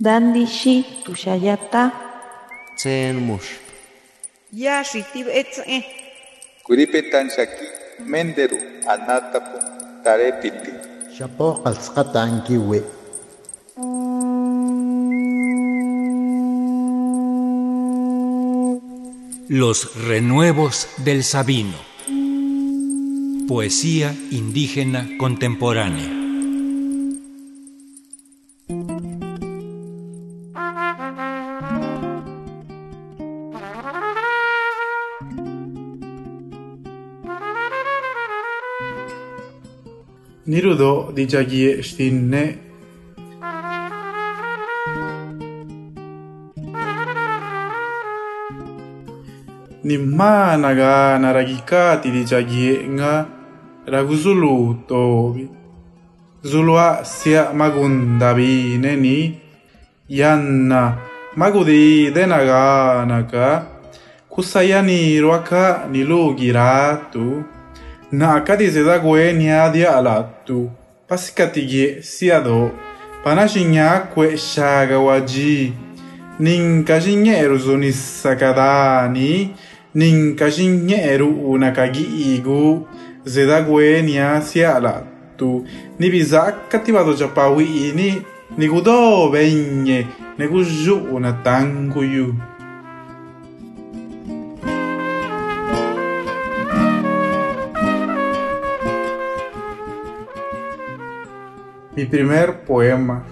Dandi shi tushayata. Tsen mush. Ya shitib etze. Kuripetan shaki menderu anatapu tarepiti. Shapo qalsqata ankiwi. Los renuevos del Sabino. Poesía indígena contemporánea. Νηρουδό διτζαγίε στην νε Nimana ga naragikati dijagie nga raguzulu tobi. Zulua sia magundabi neni yanna magudi denagana ka kusayani ruaka nilugiratu. naka dizeda gwenia dia alatu pasikati ye siado pana jinya kwe shaga waji ninka jinyeru zoni sakadani ninka jinyeru unaka giigu zeda gwenia sia alatu ni biza kativado japawi ini ni gudo benye ne gujuna tanguyu Mi primer poema.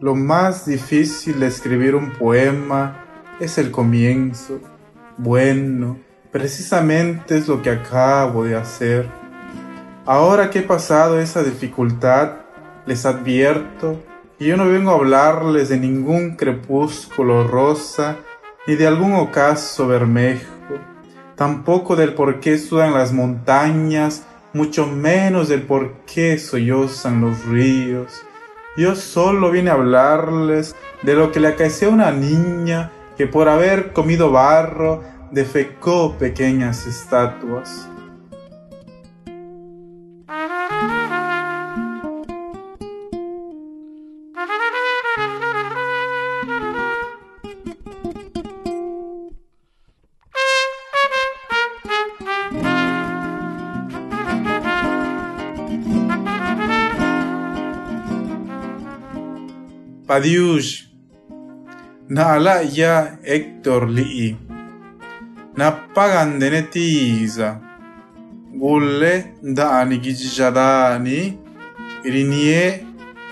Lo más difícil de escribir un poema es el comienzo. Bueno, precisamente es lo que acabo de hacer. Ahora que he pasado esa dificultad, les advierto que yo no vengo a hablarles de ningún crepúsculo rosa ni de algún ocaso bermejo tampoco del por qué sudan las montañas, mucho menos del por qué sollozan los ríos. Yo solo vine a hablarles de lo que le acaeció a una niña que por haber comido barro defecó pequeñas estatuas. Padiush, na ala ya Héctor Lee, na pagan de netiza, gulle dani gijadani, rinie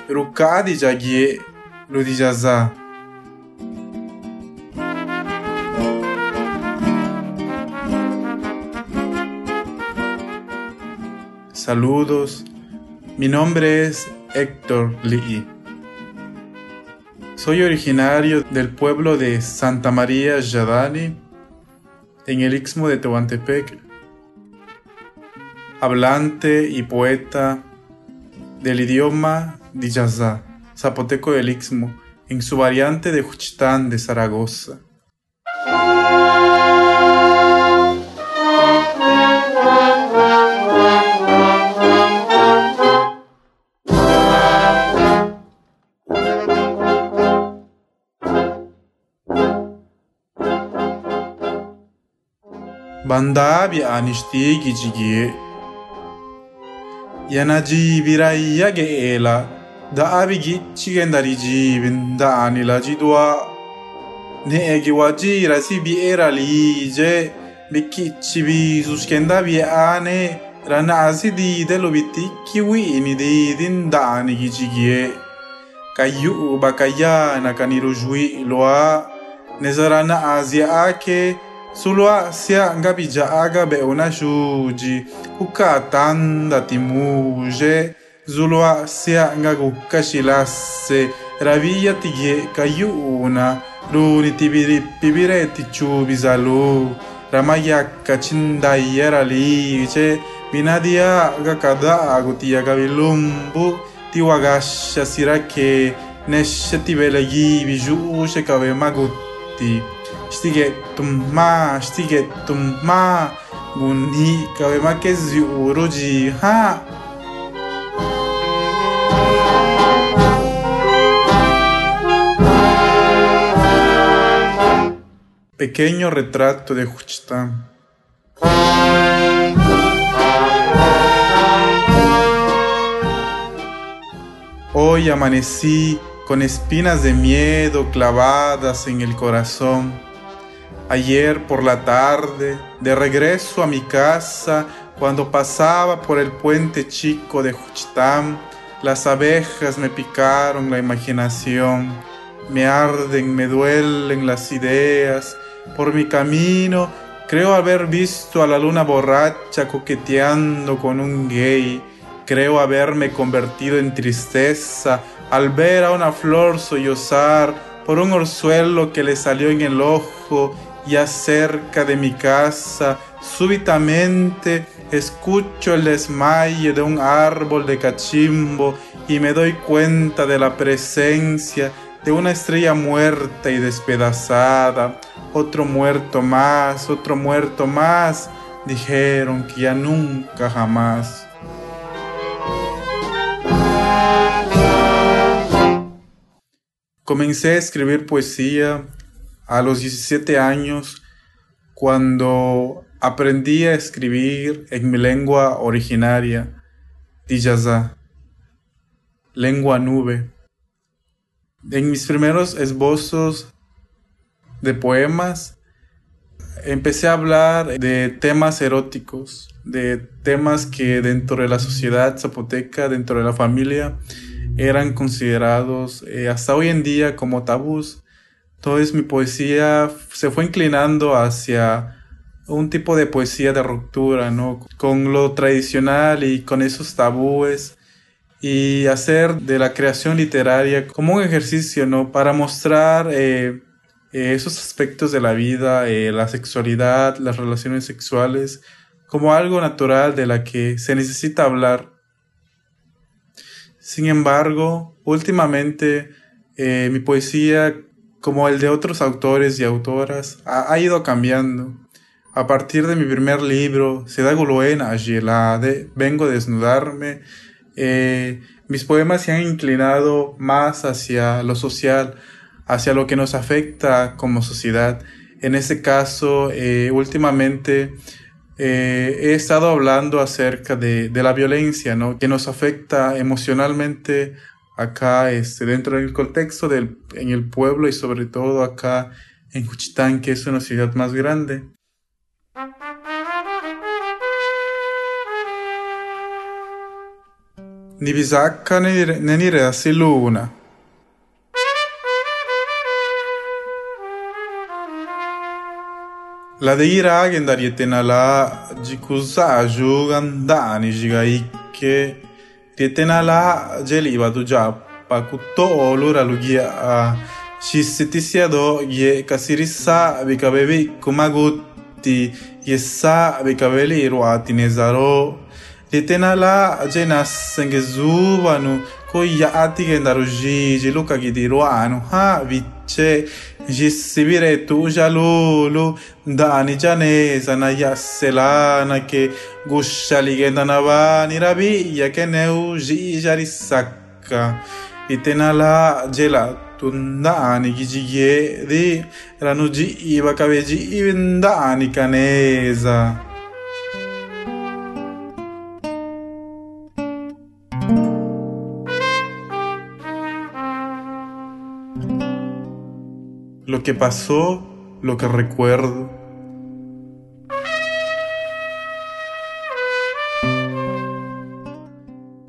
rukadi jagie ludijaza. Saludos, mi nombre es Héctor Lee. Soy originario del pueblo de Santa María Yadani, en el istmo de Tehuantepec, hablante y poeta del idioma Diyaza, zapoteco del istmo, en su variante de Juchitán de Zaragoza. bandaabi aanishtii gijigiye yana jiibirayya ge'eela da'abigi cigendari jiibin da'anila jiduwa ne'egi wajirasi bi'eraliije bikkichi biisuskenda bi'aane rana'asi diide lubitikki wi'ini diidin da'anigi jigiye kayyu'u bakayyaana kanirujwi'lu'a nesa rana'asi ake Sulua sia ngapijaaga beona xuuji, juka tanda timuje, zulua sia ngakukaxilase, ravilla kayuna. kayuuna, runi pibire ramaya kachinda chindayera liche, vinadiaga kadagu tiyakabilumbu, tiwagasha sirake, neshe tibelegi bijuxe kabemaguti. shtige tumma shtige tumma gunhi kawemakezu uruji ha Pequeño retrato de Juchitán. Hoy amanecí con espinas de miedo clavadas en el corazón. Ayer por la tarde, de regreso a mi casa, cuando pasaba por el puente chico de Juchitán, las abejas me picaron la imaginación, me arden, me duelen las ideas. Por mi camino creo haber visto a la luna borracha coqueteando con un gay. Creo haberme convertido en tristeza al ver a una flor sollozar por un orzuelo que le salió en el ojo y acerca de mi casa súbitamente escucho el desmayo de un árbol de cachimbo y me doy cuenta de la presencia de una estrella muerta y despedazada. Otro muerto más, otro muerto más, dijeron que ya nunca jamás. Comencé a escribir poesía a los 17 años cuando aprendí a escribir en mi lengua originaria, Diyaza, lengua nube. En mis primeros esbozos de poemas empecé a hablar de temas eróticos, de temas que dentro de la sociedad zapoteca, dentro de la familia, eran considerados eh, hasta hoy en día como tabús. Entonces mi poesía se fue inclinando hacia un tipo de poesía de ruptura, ¿no? Con lo tradicional y con esos tabúes y hacer de la creación literaria como un ejercicio, ¿no? Para mostrar eh, eh, esos aspectos de la vida, la sexualidad, las relaciones sexuales, como algo natural de la que se necesita hablar sin embargo, últimamente eh, mi poesía, como el de otros autores y autoras, ha, ido cambiando. A partir de mi primer libro, Seda Guloena de Vengo a desnudarme, eh, mis poemas se han inclinado más hacia lo social, hacia lo que nos afecta como sociedad. En este caso, eh, últimamente eh, he estado hablando acerca de, la violencia, ¿no? Que nos afecta emocionalmente acá, este, dentro del contexto del, en el pueblo y sobre todo acá en Juchitán, que es una ciudad más grande. ラデギラーゲンダリエテナラジクサジュガンダニジガイケリエテナラジェリバドジャパクトオルラルギアシスティシアドギエカシリサビカベビコマグティイエサビカベリロアティネザロリエテナラジェナスンゲズーバヌコイヤアティゲンダルジジロカギディロアノハビチェ Jisibiretu jalulu dani janesana yaselana gushaligedana nirabi yakeneu jijarisaka itenala jela tundaani gijigedi ranuji ibakabeji ibindaani kaneza lo que pasó, lo que recuerdo.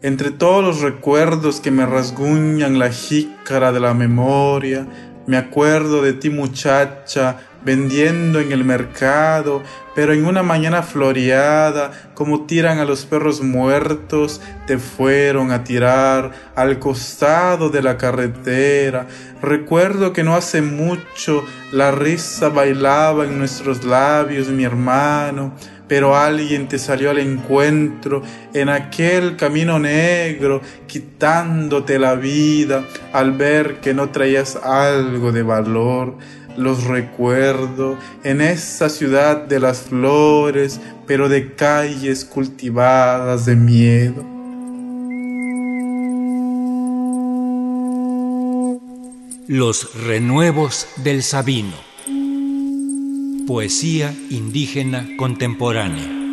Entre todos los recuerdos que me rasguñan la jícara de la memoria, me acuerdo de ti muchacha, vendiendo en el mercado, pero en una mañana floreada, como tiran a los perros muertos, te fueron a tirar al costado de la carretera. Recuerdo que no hace mucho la risa bailaba en nuestros labios, mi hermano, pero alguien te salió al encuentro en aquel camino negro, quitándote la vida al ver que no traías algo de valor los recuerdo en esa ciudad de las flores, pero de calles cultivadas de miedo. Los renuevos del Sabino. Poesía indígena contemporánea.